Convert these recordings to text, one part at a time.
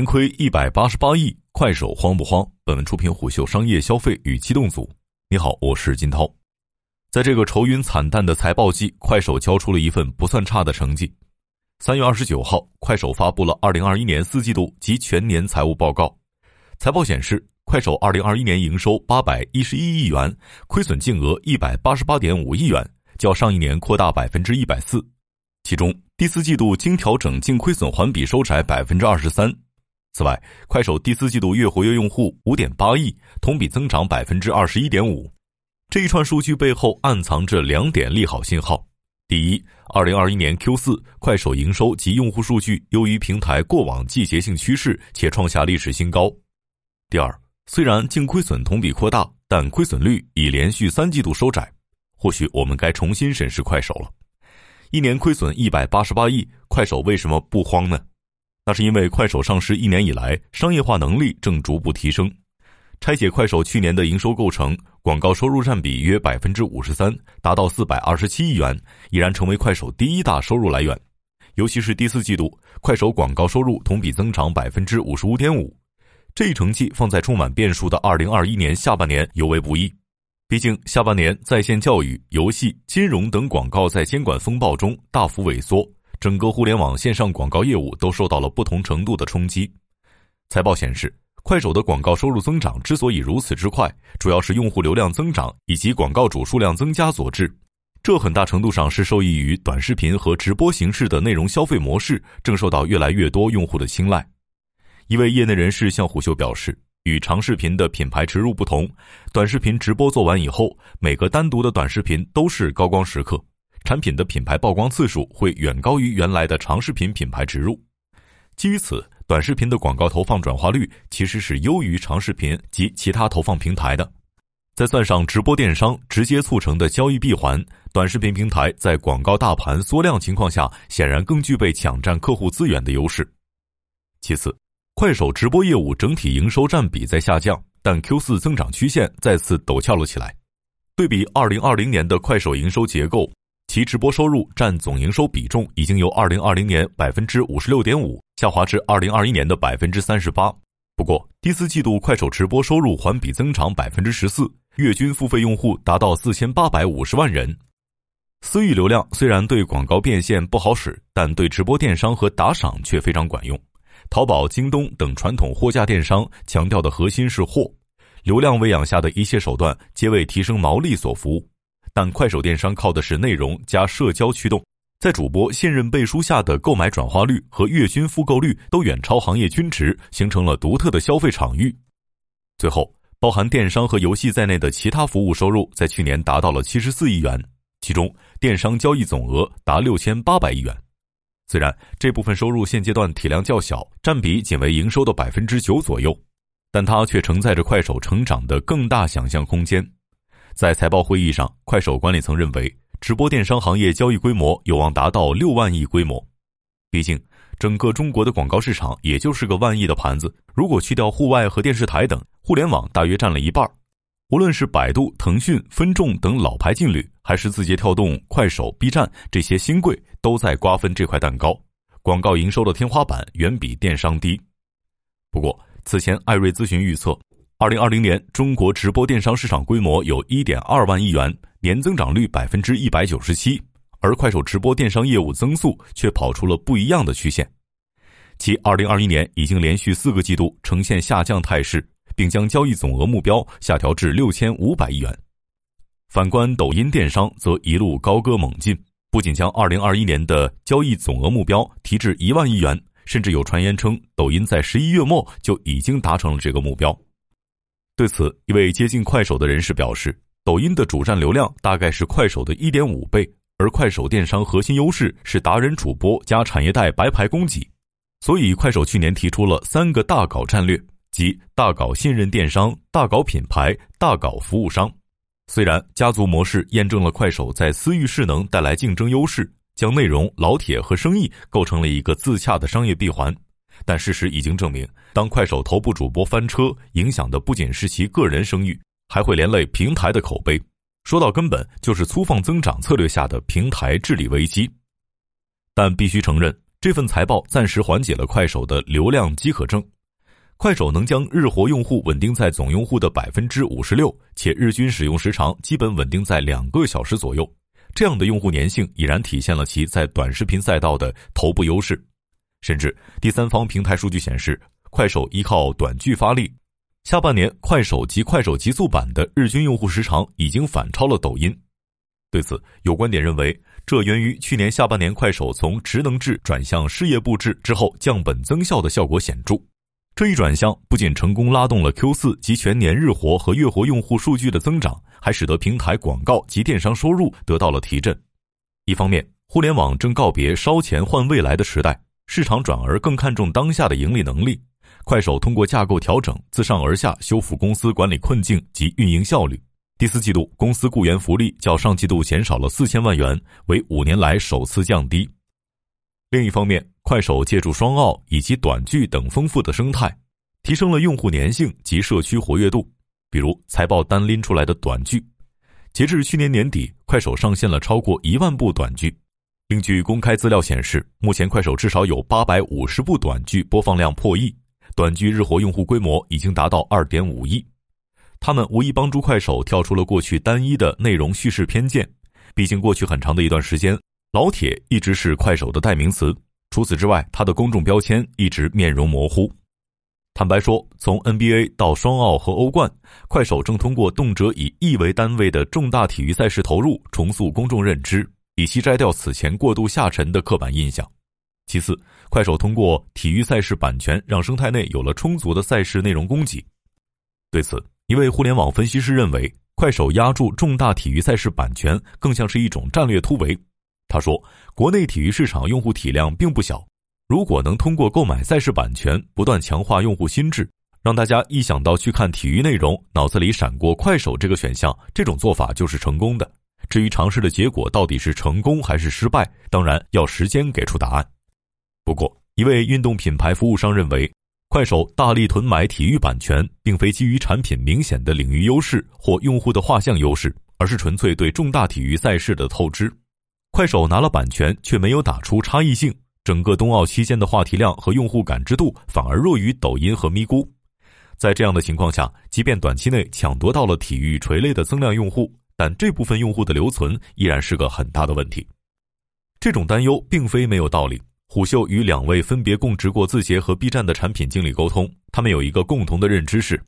年亏一百八十八亿，快手慌不慌？本文出品虎嗅商业消费与机动组。你好，我是金涛。在这个愁云惨淡的财报季，快手交出了一份不算差的成绩。三月二十九号，快手发布了二零二一年四季度及全年财务报告。财报显示，快手二零二一年营收八百一十一亿元，亏损净额一百八十八点五亿元，较上一年扩大百分之一百四。其中，第四季度经调整净亏损环比收窄百分之二十三。此外，快手第四季度月活跃用户五点八亿，同比增长百分之二十一点五。这一串数据背后暗藏着两点利好信号：第一，二零二一年 Q 四快手营收及用户数据优于平台过往季节性趋势，且创下历史新高；第二，虽然净亏损同比扩大，但亏损率已连续三季度收窄。或许我们该重新审视快手了。一年亏损一百八十八亿，快手为什么不慌呢？那是因为快手上市一年以来，商业化能力正逐步提升。拆解快手去年的营收构成，广告收入占比约百分之五十三，达到四百二十七亿元，已然成为快手第一大收入来源。尤其是第四季度，快手广告收入同比增长百分之五十五点五，这一成绩放在充满变数的二零二一年下半年尤为不易。毕竟下半年在线教育、游戏、金融等广告在监管风暴中大幅萎缩。整个互联网线上广告业务都受到了不同程度的冲击。财报显示，快手的广告收入增长之所以如此之快，主要是用户流量增长以及广告主数量增加所致。这很大程度上是受益于短视频和直播形式的内容消费模式正受到越来越多用户的青睐。一位业内人士向虎嗅表示，与长视频的品牌植入不同，短视频直播做完以后，每个单独的短视频都是高光时刻。产品的品牌曝光次数会远高于原来的长视频品牌植入，基于此，短视频的广告投放转化率其实是优于长视频及其他投放平台的。再算上直播电商直接促成的交易闭环，短视频平台在广告大盘缩量情况下，显然更具备抢占客户资源的优势。其次，快手直播业务整体营收占比在下降，但 Q 四增长曲线再次陡峭了起来。对比二零二零年的快手营收结构。其直播收入占总营收比重已经由二零二零年百分之五十六点五下滑至二零二一年的百分之三十八。不过，第四季度快手直播收入环比增长百分之十四，月均付费用户达到四千八百五十万人。私域流量虽然对广告变现不好使，但对直播电商和打赏却非常管用。淘宝、京东等传统货架电商强调的核心是货，流量喂养下的一切手段皆为提升毛利所服务。但快手电商靠的是内容加社交驱动，在主播信任背书下的购买转化率和月均复购率都远超行业均值，形成了独特的消费场域。最后，包含电商和游戏在内的其他服务收入在去年达到了七十四亿元，其中电商交易总额达六千八百亿元。虽然这部分收入现阶段体量较小，占比仅为营收的百分之九左右，但它却承载着快手成长的更大想象空间。在财报会议上，快手管理层认为，直播电商行业交易规模有望达到六万亿规模。毕竟，整个中国的广告市场也就是个万亿的盘子。如果去掉户外和电视台等，互联网大约占了一半。无论是百度、腾讯、分众等老牌劲旅，还是字节跳动、快手、B 站这些新贵，都在瓜分这块蛋糕。广告营收的天花板远比电商低。不过，此前艾瑞咨询预测。二零二零年，中国直播电商市场规模有一点二万亿元，年增长率百分之一百九十七，而快手直播电商业务增速却跑出了不一样的曲线，其二零二一年已经连续四个季度呈现下降态势，并将交易总额目标下调至六千五百亿元。反观抖音电商，则一路高歌猛进，不仅将二零二一年的交易总额目标提至一万亿元，甚至有传言称抖音在十一月末就已经达成了这个目标。对此，一位接近快手的人士表示，抖音的主站流量大概是快手的一点五倍，而快手电商核心优势是达人主播加产业带白牌供给，所以快手去年提出了三个大搞战略，即大搞信任电商、大搞品牌、大搞服务商。虽然家族模式验证了快手在私域势能带来竞争优势，将内容、老铁和生意构成了一个自洽的商业闭环。但事实已经证明，当快手头部主播翻车，影响的不仅是其个人声誉，还会连累平台的口碑。说到根本，就是粗放增长策略下的平台治理危机。但必须承认，这份财报暂时缓解了快手的流量饥渴症。快手能将日活用户稳定在总用户的百分之五十六，且日均使用时长基本稳定在两个小时左右。这样的用户粘性已然体现了其在短视频赛道的头部优势。甚至第三方平台数据显示，快手依靠短剧发力，下半年快手及快手极速版的日均用户时长已经反超了抖音。对此，有观点认为，这源于去年下半年快手从职能制转向事业部制之后降本增效的效果显著。这一转向不仅成功拉动了 Q 四及全年日活和月活用户数据的增长，还使得平台广告及电商收入得到了提振。一方面，互联网正告别烧钱换未来的时代，市场转而更看重当下的盈利能力。快手通过架构调整，自上而下修复公司管理困境及运营效率。第四季度公司雇员福利较上季度减少了四千万元，为五年来首次降低。另一方面，快手借助双奥以及短剧等丰富的生态，提升了用户粘性及社区活跃度。比如财报单拎出来的短剧，截至去年年底，快手上线了超过一万部短剧。另据公开资料显示，目前快手至少有八百五十部短剧播放量破亿。短剧日活用户规模已经达到二点五亿，他们无疑帮助快手跳出了过去单一的内容叙事偏见。毕竟过去很长的一段时间，老铁一直是快手的代名词。除此之外，他的公众标签一直面容模糊。坦白说，从 NBA 到双奥和欧冠，快手正通过动辄以亿为单位的重大体育赛事投入，重塑公众认知，以期摘掉此前过度下沉的刻板印象。其次，快手通过体育赛事版权，让生态内有了充足的赛事内容供给。对此，一位互联网分析师认为，快手压住重大体育赛事版权，更像是一种战略突围。他说：“国内体育市场用户体量并不小，如果能通过购买赛事版权，不断强化用户心智，让大家一想到去看体育内容，脑子里闪过快手这个选项，这种做法就是成功的。至于尝试的结果到底是成功还是失败，当然要时间给出答案。”不过，一位运动品牌服务商认为，快手大力囤买体育版权，并非基于产品明显的领域优势或用户的画像优势，而是纯粹对重大体育赛事的透支。快手拿了版权，却没有打出差异性，整个冬奥期间的话题量和用户感知度反而弱于抖音和咪咕。在这样的情况下，即便短期内抢夺到了体育垂类的增量用户，但这部分用户的留存依然是个很大的问题。这种担忧并非没有道理。虎嗅与两位分别供职过字节和 B 站的产品经理沟通，他们有一个共同的认知是，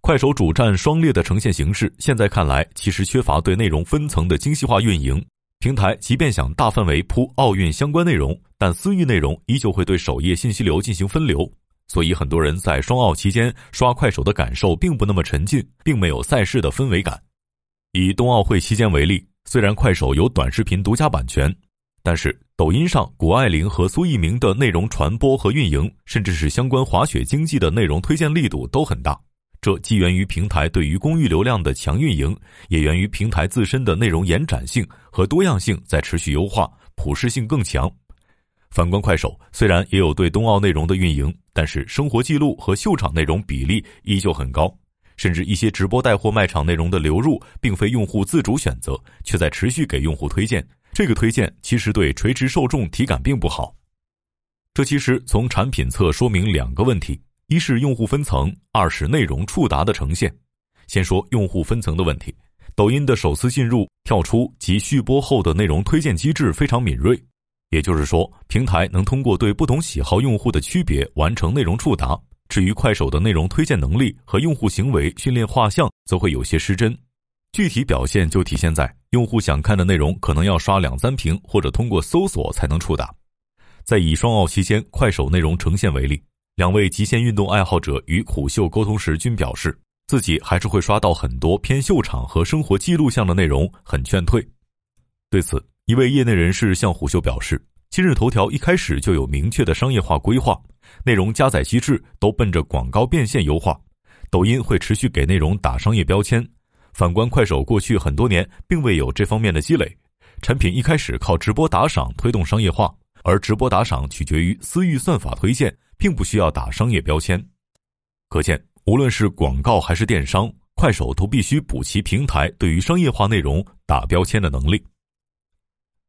快手主站双列的呈现形式，现在看来其实缺乏对内容分层的精细化运营。平台即便想大范围铺奥运相关内容，但私域内容依旧会对首页信息流进行分流，所以很多人在双奥期间刷快手的感受并不那么沉浸，并没有赛事的氛围感。以冬奥会期间为例，虽然快手有短视频独家版权。但是，抖音上谷爱凌和苏翊鸣的内容传播和运营，甚至是相关滑雪经济的内容推荐力度都很大。这既源于平台对于公域流量的强运营，也源于平台自身的内容延展性和多样性在持续优化，普适性更强。反观快手，虽然也有对冬奥内容的运营，但是生活记录和秀场内容比例依旧很高，甚至一些直播带货卖场内容的流入，并非用户自主选择，却在持续给用户推荐。这个推荐其实对垂直受众体感并不好，这其实从产品侧说明两个问题：一是用户分层，二是内容触达的呈现。先说用户分层的问题，抖音的首次进入、跳出及续播后的内容推荐机制非常敏锐，也就是说，平台能通过对不同喜好用户的区别完成内容触达。至于快手的内容推荐能力和用户行为训练画像，则会有些失真。具体表现就体现在用户想看的内容可能要刷两三屏，或者通过搜索才能触达。在以双奥期间快手内容呈现为例，两位极限运动爱好者与虎嗅沟通时均表示，自己还是会刷到很多偏秀场和生活记录向的内容，很劝退。对此，一位业内人士向虎嗅表示，今日头条一开始就有明确的商业化规划，内容加载机制都奔着广告变现优化，抖音会持续给内容打商业标签。反观快手，过去很多年并未有这方面的积累，产品一开始靠直播打赏推动商业化，而直播打赏取决于私域算法推荐，并不需要打商业标签。可见，无论是广告还是电商，快手都必须补齐平台对于商业化内容打标签的能力。